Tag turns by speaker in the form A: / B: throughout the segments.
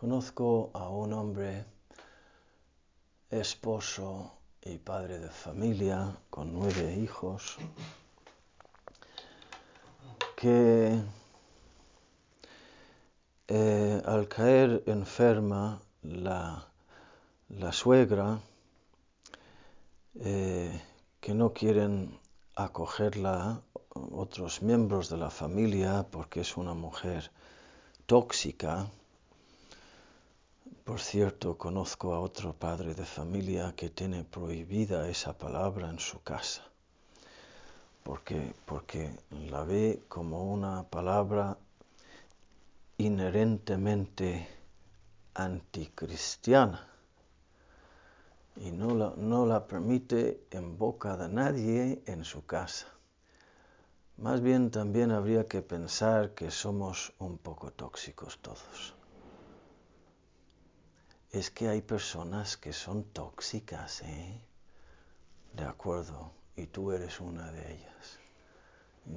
A: Conozco a un hombre, esposo y padre de familia, con nueve hijos, que eh, al caer enferma la, suegra, eh, que no quieren acogerla otros miembros de la familia porque es una mujer tóxica, por cierto, conozco a otro padre de familia que tiene prohibida esa palabra en su casa, porque, porque la ve como una palabra inherentemente anticristiana y no la, no la permite en boca de nadie en su casa. Más bien también habría que pensar que somos un poco tóxicos todos es que hay personas que son tóxicas, ¿eh? De acuerdo, y tú eres una de ellas.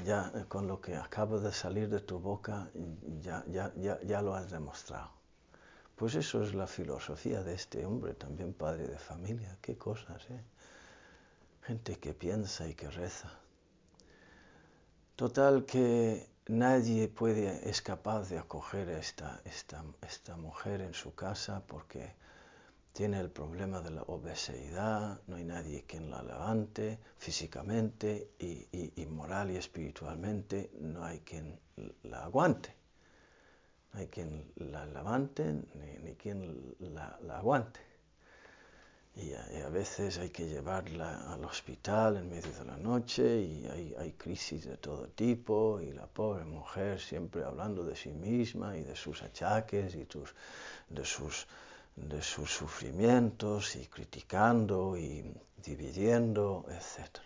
A: Ya eh, con lo que acaba de salir de tu boca, ya, ya, ya, ya lo has demostrado. Pues eso es la filosofía de este hombre, también padre de familia. Qué cosas, ¿eh? Gente que piensa y que reza. Total que nadie puede, es capaz de acoger a esta, esta, esta mujer en su casa porque tiene el problema de la obesidad, no hay nadie quien la levante físicamente y, y, y, moral y espiritualmente, no hay quien la aguante. No hay quien la levante ni, ni quien la, la aguante. Y a, y a, veces hay que llevarla al hospital en medio de la noche y hay, hay, crisis de todo tipo y la pobre mujer siempre hablando de sí misma y de sus achaques y tus, de, sus, de sus sufrimientos y criticando y dividiendo, etc.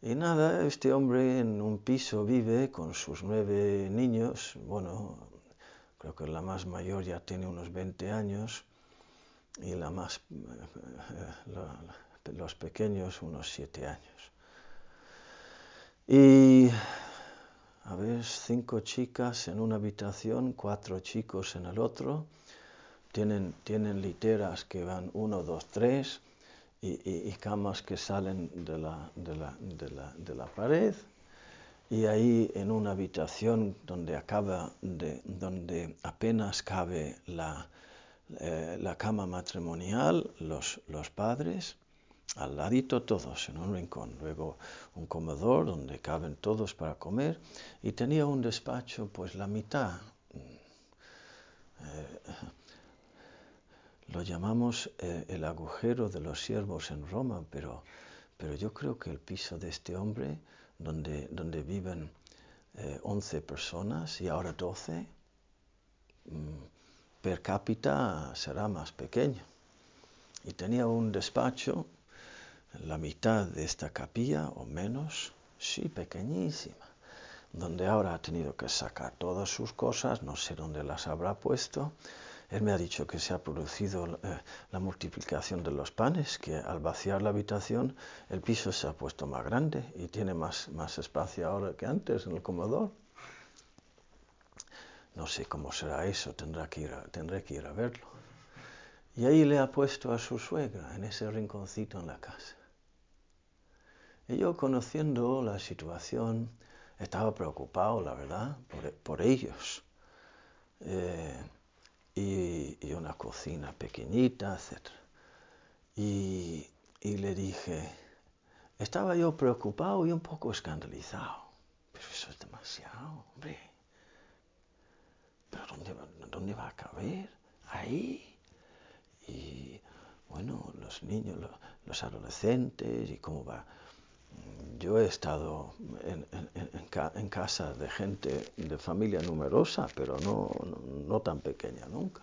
A: Y nada, este hombre en un piso vive con sus nueve niños, bueno, creo que la más mayor ya tiene unos 20 años, y la más, eh, los pequeños unos siete años. Y a ver, cinco chicas en una habitación, cuatro chicos en el otro. Tienen, tienen literas que van uno, dos, tres y, y, y camas que salen de la, de, la, de, la, de la, pared. Y ahí en una habitación donde, acaba de, donde apenas cabe la, eh, la cama matrimonial, los, los, padres, al ladito todos en un rincón, luego un comedor donde caben todos para comer y tenía un despacho pues la mitad. Eh, lo llamamos eh, el agujero de los siervos en Roma, pero, pero yo creo que el piso de este hombre, donde, donde viven 11 personas y ahora 12, per cápita será más pequeño. Y tenía un despacho, la mitad de esta capilla o menos, sí, pequeñísima, donde ahora ha tenido que sacar todas sus cosas, no sé dónde las habrá puesto. Él me ha dicho que se ha producido eh, la multiplicación de los panes, que al vaciar la habitación el piso se ha puesto más grande y tiene más, más espacio ahora que antes en el comedor. No sé cómo será eso, tendrá que ir a, tendré que ir a verlo. Y ahí le ha puesto a su suegra, en ese rinconcito en la casa. Y yo, conociendo la situación, estaba preocupado, la verdad, por, ellos. Eh, y, y, una cocina pequeñita, etc. Y, y le dije, estaba yo preocupado y un poco escandalizado. Pero eso es demasiado, hombre. ¿Pero dónde, dónde va a caber? Ahí. Y bueno, los niños, los, adolescentes y cómo va. Yo he estado en, en, en, casa de gente de familia numerosa, pero no, no, no tan pequeña nunca.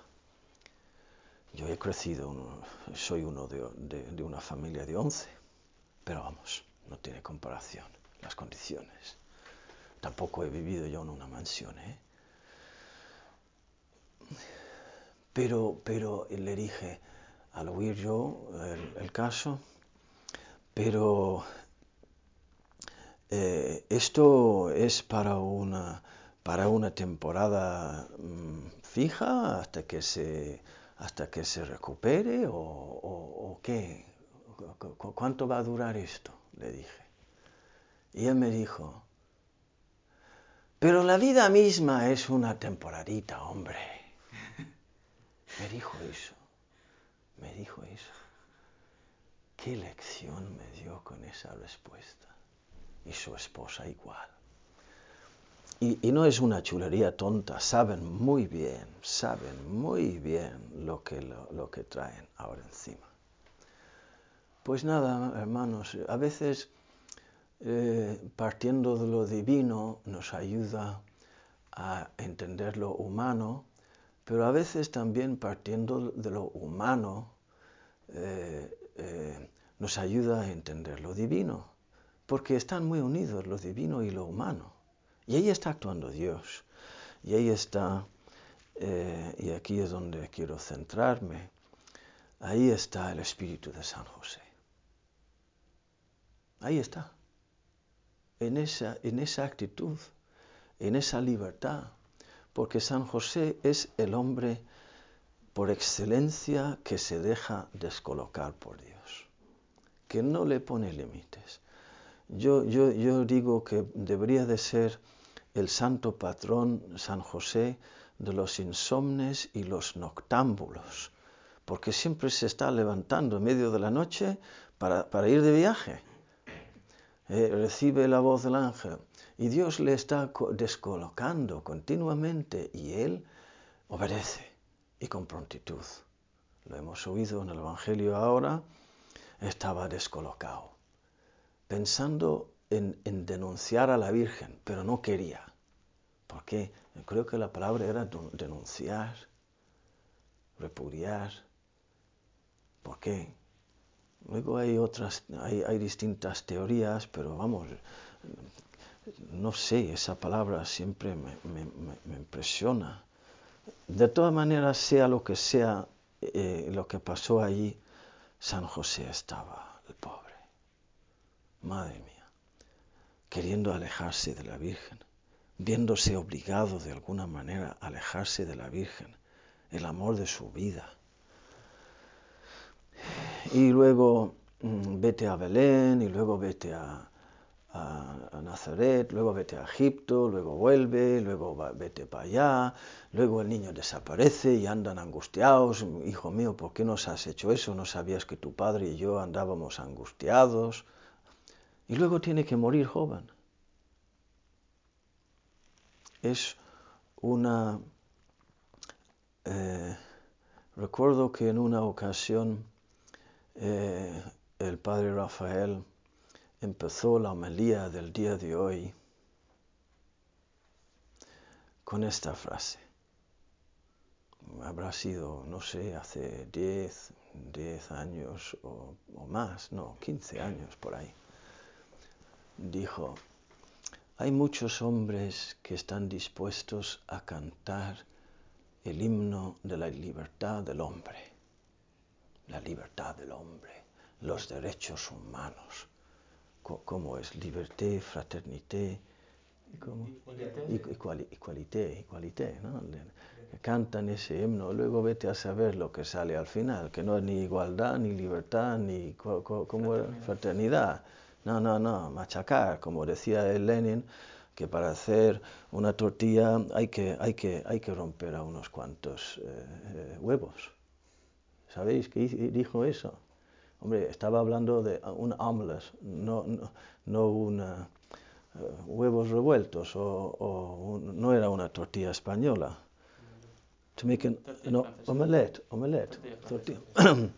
A: Yo he crecido, soy uno de, de, de, una familia de 11, pero vamos, no tiene comparación las condiciones. Tampoco he vivido yo en una mansión, ¿eh? Pero, pero le dije, al oír yo el, caso, pero eh, esto es para una, para una temporada mm, fija hasta que se, hasta que se recupere o, o qué? ¿Cuánto va a durar esto? Le dije. Y él me dijo, pero la vida misma es una temporadita, hombre. Me dijo eso, me dijo eso. ¿Qué lección me dio con esa respuesta? Y su esposa igual. Y, no es una chulería tonta, saben muy bien, saben muy bien lo que, lo que traen ahora encima. Pues nada, hermanos, a veces eh, partiendo de lo divino nos ayuda a entender lo humano, pero a veces también partiendo de lo humano eh, eh, nos ayuda a entender lo divino, porque están muy unidos lo divino y lo humano. Y ahí está actuando Dios, y ahí está, y aquí es donde quiero centrarme, ahí está el Espíritu de San José. Ahí está en esa, en esa actitud, en esa libertad, porque San José es el hombre por excelencia que se deja descolocar por Dios, que no le pone límites. Yo, yo, digo que debería de ser el santo patrón San José de los insomnes y los noctámbulos, porque siempre se está levantando en medio de la noche para, para ir de viaje eh, recibe la voz del ángel y Dios le está descolocando continuamente y él obedece y con prontitud. Lo hemos oído en el Evangelio ahora, estaba descolocado, pensando en, en denunciar a la Virgen, pero no quería. Porque creo que la palabra era denunciar, repudiar. ¿Por qué? Luego hay otras, hay, distintas teorías, pero vamos, no sé, esa palabra siempre me, impresiona. De todas maneras, sea lo que sea eh, lo que pasó allí, San José estaba, el pobre. Madre mía, queriendo alejarse de la Virgen, viéndose obligado de alguna manera a alejarse de la Virgen, el amor de su vida y luego mm, vete a Belén y luego vete a, Nazaret, luego vete a Egipto, luego vuelve, luego vete para allá, luego el niño desaparece y andan angustiados, hijo mío, ¿por qué nos has hecho eso? No sabías que tu padre y yo andábamos angustiados. Y luego tiene que morir joven. Es una... Eh, recuerdo que en una ocasión eh, el padre Rafael empezó la homilía del día de hoy con esta frase. Habrá sido, no sé, hace 10, 10 años o, o más, no, 15 años por ahí. Dijo, hay muchos hombres que están dispuestos a cantar el himno de la libertad del hombre la libertad del hombre, los derechos humanos, como es liberté, fraternité, igualité, igualité, ¿no? cantan ese himno, luego vete a saber lo que sale al final, que no es ni igualdad, ni libertad, ni como fraternidad. No, no, no, machacar, como decía el Lenin, que para hacer una tortilla hay que, hay que, hay que romper a unos cuantos eh, eh, huevos. ¿Sabéis qué dijo eso? Hombre, estaba hablando de un omelette, no, no, una, eh, huevos revueltos o, no era una tortilla española. To no, omelette, omelette.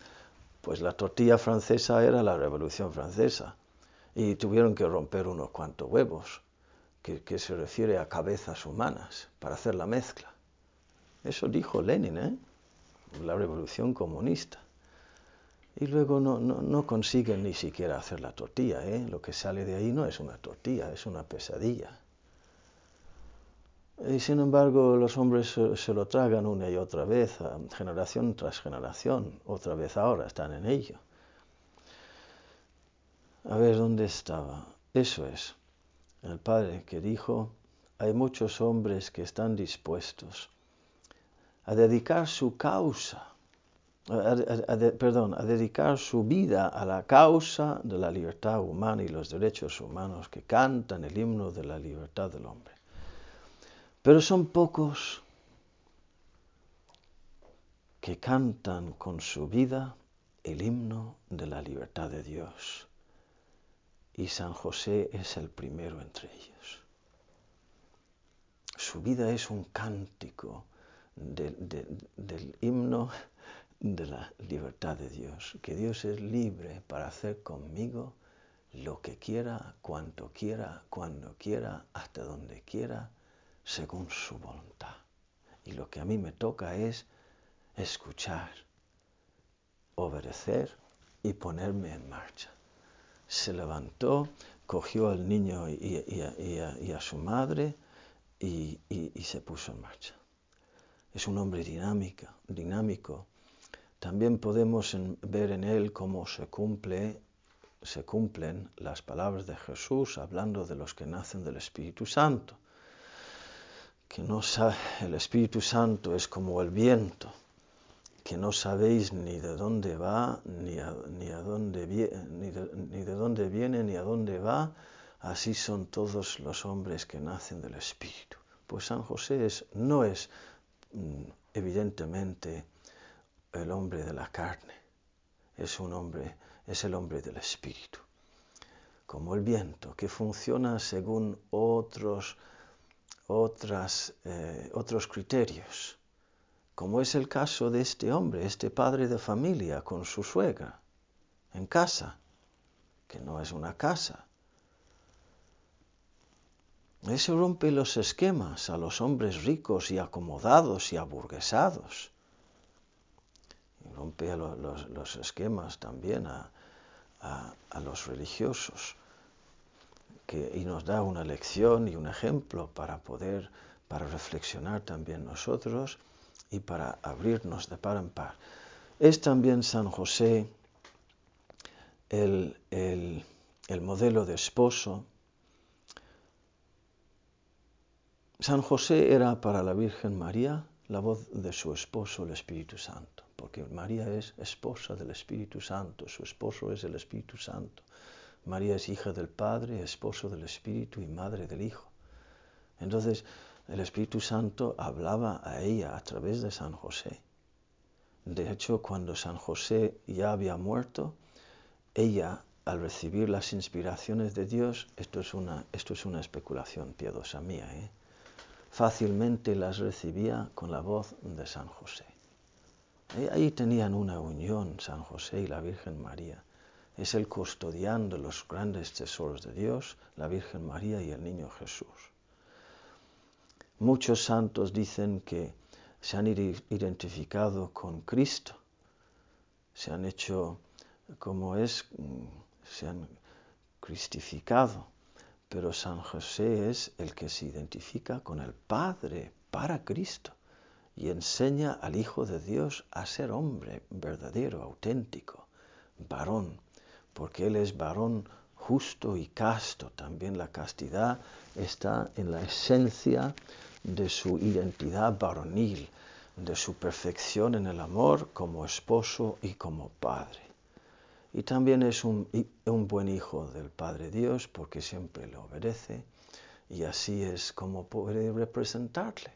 A: Pues la tortilla francesa era la Revolución Francesa y tuvieron que romper unos cuantos huevos, que, que se refiere a cabezas humanas, para hacer la mezcla. Eso dijo Lenin, ¿eh? la revolución comunista. Y luego no, no, consiguen ni siquiera hacer la tortilla. ¿eh? Lo que sale de ahí no es una tortilla, es una pesadilla. Y sin embargo los hombres se, lo tragan una y otra vez, generación tras generación, otra vez ahora están en ello. A ver, ¿dónde estaba? Eso es. El padre que dijo, hay muchos hombres que están dispuestos a dedicar su causa, perdón, a dedicar su vida a la causa de la libertad humana y los derechos humanos que cantan el himno de la libertad del hombre. Pero son pocos que cantan con su vida el himno de la libertad de Dios. Y San José es el primero entre ellos. Su vida es un cántico del himno de la libertad de Dios, que Dios es libre para hacer conmigo lo que quiera, cuanto quiera, cuando quiera, hasta donde quiera, según su voluntad. Y lo que a mí me toca es escuchar, obedecer y ponerme en marcha. Se levantó, cogió al niño y, a, su madre y, se puso en marcha. Es un hombre dinámico, dinámico. También podemos ver en él cómo se cumple se cumplen las palabras de Jesús hablando de los que nacen del Espíritu Santo que no el Espíritu Santo es como el viento, que no sabéis ni de dónde va, ni, ni, a dónde ni, de, dónde viene, ni a dónde va, así son todos los hombres que nacen del Espíritu. Pues San José no es mm, evidentemente el hombre de la carne, es un hombre, es el hombre del Espíritu, como el viento, que funciona según otros otras, eh, otros criterios, como es el caso de este hombre, este padre de familia con su suegra, en casa, que no es una casa. Ese rompe los esquemas a los hombres ricos y acomodados y aburguesados. Y rompe los, los, esquemas también a, a, a los religiosos y nos da una lección y un ejemplo para poder, para reflexionar también nosotros y para abrirnos de par en par. Es también San José el, el modelo de esposo. San José era para la Virgen María la voz de su esposo, el Espíritu Santo, porque María es esposa del Espíritu Santo, su esposo es el Espíritu Santo. María es hija del Padre, esposo del Espíritu y madre del Hijo. Entonces, el Espíritu Santo hablaba a ella a través de San José. De hecho, cuando San José ya había muerto, ella, al recibir las inspiraciones de Dios, esto es una, esto es una especulación piadosa mía, ¿eh? Fácilmente las recibía con la voz de San José. Ahí tenían una unión San José y la Virgen María es el custodián de los grandes tesoros de Dios, la Virgen María y el Niño Jesús. Muchos santos dicen que se han identificado con Cristo, se han hecho como es, se han cristificado, pero San José es el que se identifica con el Padre para Cristo y enseña al Hijo de Dios a ser hombre verdadero, auténtico, varón, porque Él es varón justo y casto. También la castidad está en la esencia de su identidad varonil, de su perfección en el amor como esposo y como padre. Y también es un, un, buen hijo del Padre Dios porque siempre le obedece y así es como puede representarle.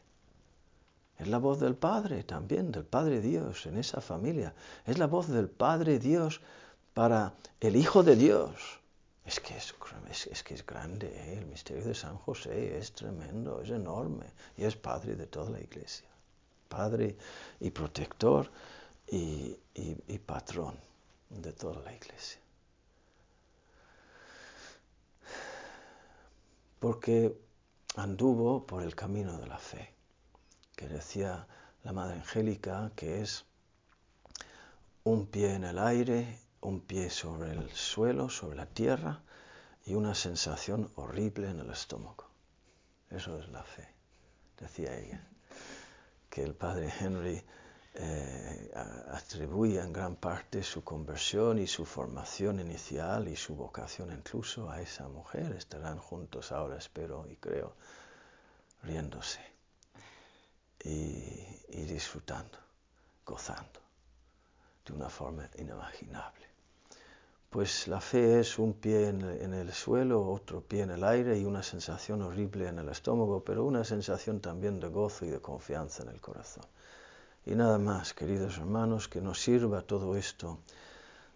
A: Es la voz del Padre también, del Padre Dios en esa familia. Es la voz del Padre Dios para el Hijo de Dios. Es que es, que es grande, ¿eh? el misterio de San José es tremendo, es enorme y es Padre de toda la iglesia. Padre y protector y patrón de toda la iglesia. Porque anduvo por el camino de la fe, que decía la Madre Angélica, que es un pie en el aire un pie sobre el suelo, sobre la tierra, y una sensación horrible en el estómago. Eso es la fe, decía ella, que el padre Henry eh, atribuye en gran parte su conversión y su formación inicial y su vocación incluso a esa mujer. Estarán juntos ahora, espero y creo, riéndose y, disfrutando, gozando de una forma inimaginable. Pues la fe es un pie en el, suelo, otro pie en el aire y una sensación horrible en el estómago, pero una sensación también de gozo y de confianza en el corazón. Y nada más, queridos hermanos, que nos sirva todo esto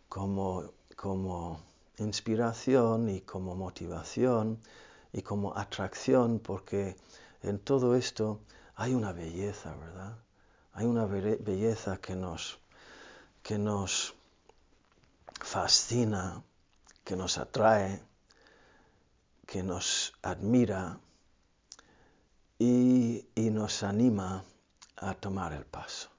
A: como, como inspiración y como motivación y como atracción, porque en todo esto hay una belleza, ¿verdad? Hay una belleza que nos, que nos fascina, que nos atrae, que nos admira y, y nos anima a tomar el paso,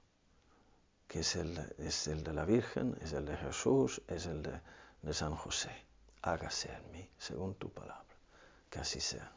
A: que es el, es el, de la Virgen, es el de Jesús, es el de, de San José. Hágase en mí, según tu palabra. Que así sea.